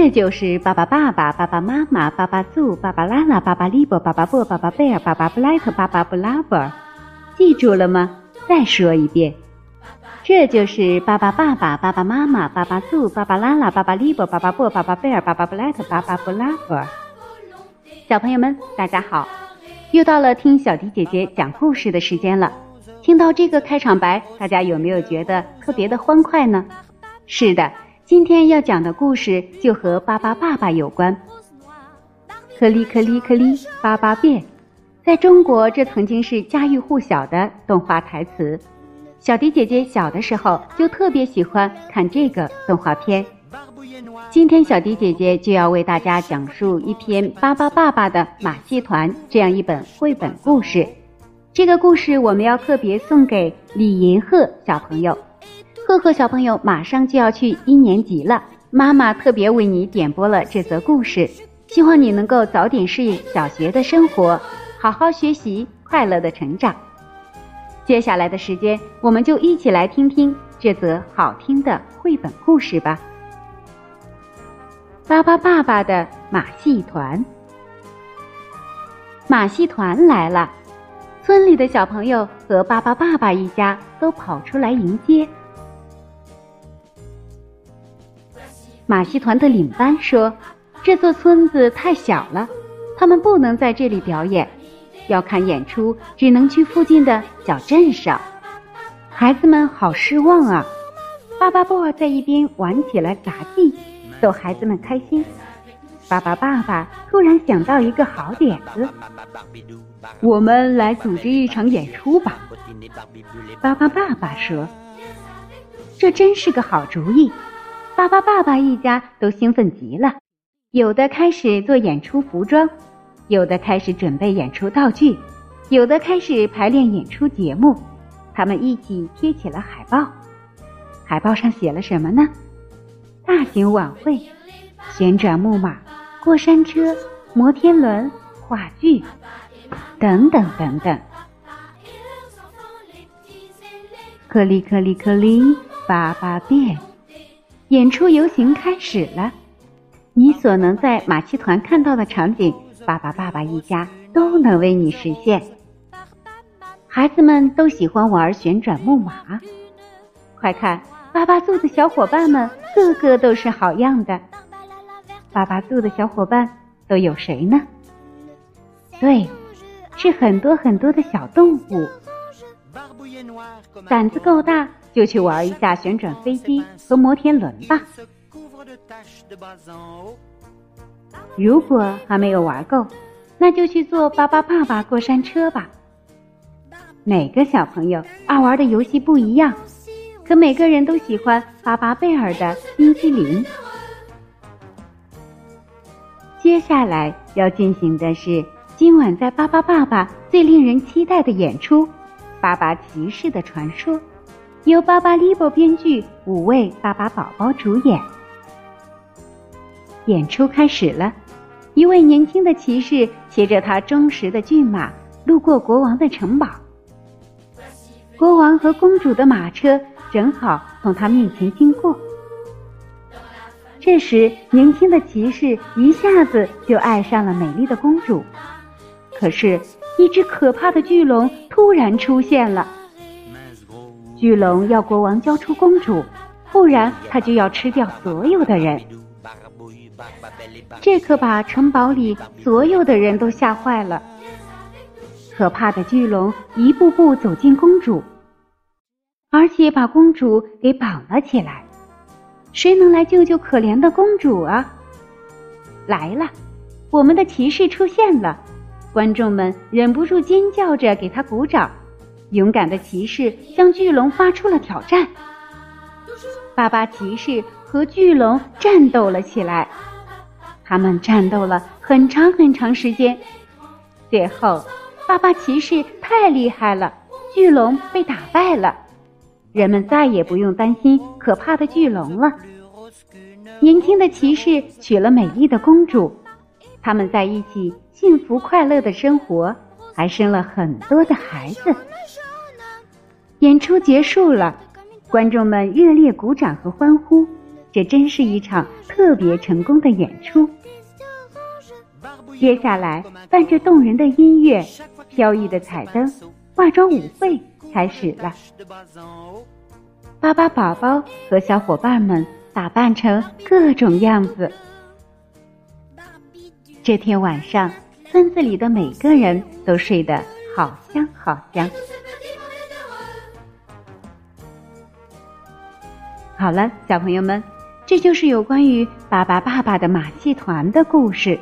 这就是爸爸爸爸、爸爸妈妈、爸爸祖、爸爸拉拉、爸爸利伯、爸爸布、爸爸贝尔、爸爸布莱特、爸爸布拉伯，记住了吗？再说一遍，这就是爸爸爸爸、爸爸妈妈、爸爸祖、爸爸拉拉、爸爸利伯、爸爸布、爸爸贝尔、爸爸布莱特、爸爸布拉伯。小朋友们，大家好，又到了听小迪姐姐讲故事的时间了。听到这个开场白，大家有没有觉得特别的欢快呢？是的。今天要讲的故事就和巴巴爸爸有关。颗粒颗粒颗粒，巴巴变，在中国这曾经是家喻户晓的动画台词。小迪姐姐小的时候就特别喜欢看这个动画片。今天小迪姐姐就要为大家讲述一篇《巴巴爸爸的马戏团》这样一本绘本故事。这个故事我们要特别送给李银鹤小朋友。赫赫小朋友马上就要去一年级了，妈妈特别为你点播了这则故事，希望你能够早点适应小学的生活，好好学习，快乐的成长。接下来的时间，我们就一起来听听这则好听的绘本故事吧。巴巴爸爸的马戏团，马戏团来了，村里的小朋友和巴巴爸爸一家都跑出来迎接。马戏团的领班说：“这座村子太小了，他们不能在这里表演，要看演出只能去附近的小镇上。”孩子们好失望啊！巴巴布尔在一边玩起了杂技，逗孩子们开心。巴巴爸爸突然想到一个好点子：“我们来组织一场演出吧。”巴巴爸爸说：“这真是个好主意。”巴巴爸爸一家都兴奋极了，有的开始做演出服装，有的开始准备演出道具，有的开始排练演出节目。他们一起贴起了海报，海报上写了什么呢？大型晚会、旋转木马、过山车、摩天轮、话剧，等等等等。颗粒颗粒颗粒，爸爸变。演出游行开始了，你所能在马戏团看到的场景，爸爸、爸爸一家都能为你实现。孩子们都喜欢玩旋转木马，快看，巴巴兔的小伙伴们个个都是好样的。巴巴兔的小伙伴都有谁呢？对，是很多很多的小动物。胆子够大。就去玩一下旋转飞机和摩天轮吧。如果还没有玩够，那就去坐巴巴爸爸过山车吧。每个小朋友爱玩的游戏不一样，可每个人都喜欢巴巴贝尔的冰淇淋。接下来要进行的是今晚在巴巴爸爸最令人期待的演出《巴巴骑士的传说》。由巴巴利伯编剧，五位巴巴宝宝主演。演出开始了，一位年轻的骑士骑着他忠实的骏马，路过国王的城堡。国王和公主的马车正好从他面前经过。这时，年轻的骑士一下子就爱上了美丽的公主。可是，一只可怕的巨龙突然出现了。巨龙要国王交出公主，不然他就要吃掉所有的人。这可把城堡里所有的人都吓坏了。可怕的巨龙一步步走进公主，而且把公主给绑了起来。谁能来救救可怜的公主啊？来了，我们的骑士出现了，观众们忍不住尖叫着给他鼓掌。勇敢的骑士向巨龙发出了挑战。巴巴骑士和巨龙战斗了起来，他们战斗了很长很长时间。最后，巴巴骑士太厉害了，巨龙被打败了。人们再也不用担心可怕的巨龙了。年轻的骑士娶了美丽的公主，他们在一起幸福快乐的生活，还生了很多的孩子。演出结束了，观众们热烈鼓掌和欢呼，这真是一场特别成功的演出。接下来，伴着动人的音乐、飘逸的彩灯，化妆舞会开始了。巴巴宝宝和小伙伴们打扮成各种样子。这天晚上，村子里的每个人都睡得好香好香。好了，小朋友们，这就是有关于巴巴爸爸的马戏团的故事。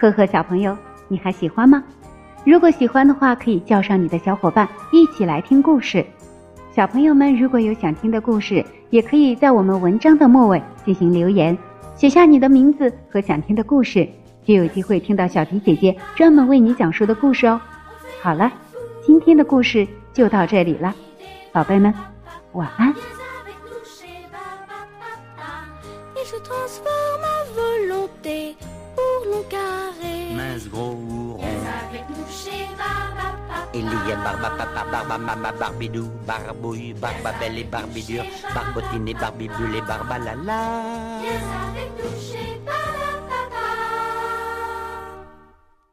呵呵，小朋友，你还喜欢吗？如果喜欢的话，可以叫上你的小伙伴一起来听故事。小朋友们，如果有想听的故事，也可以在我们文章的末尾进行留言，写下你的名字和想听的故事，就有机会听到小迪姐姐专门为你讲述的故事哦。好了，今天的故事就到这里了，宝贝们，晚安。Alien, barba, papa, barba, mama, barbidou, barbouille, barbabelle et barbidure, barbotine et barbibulle et barbalala.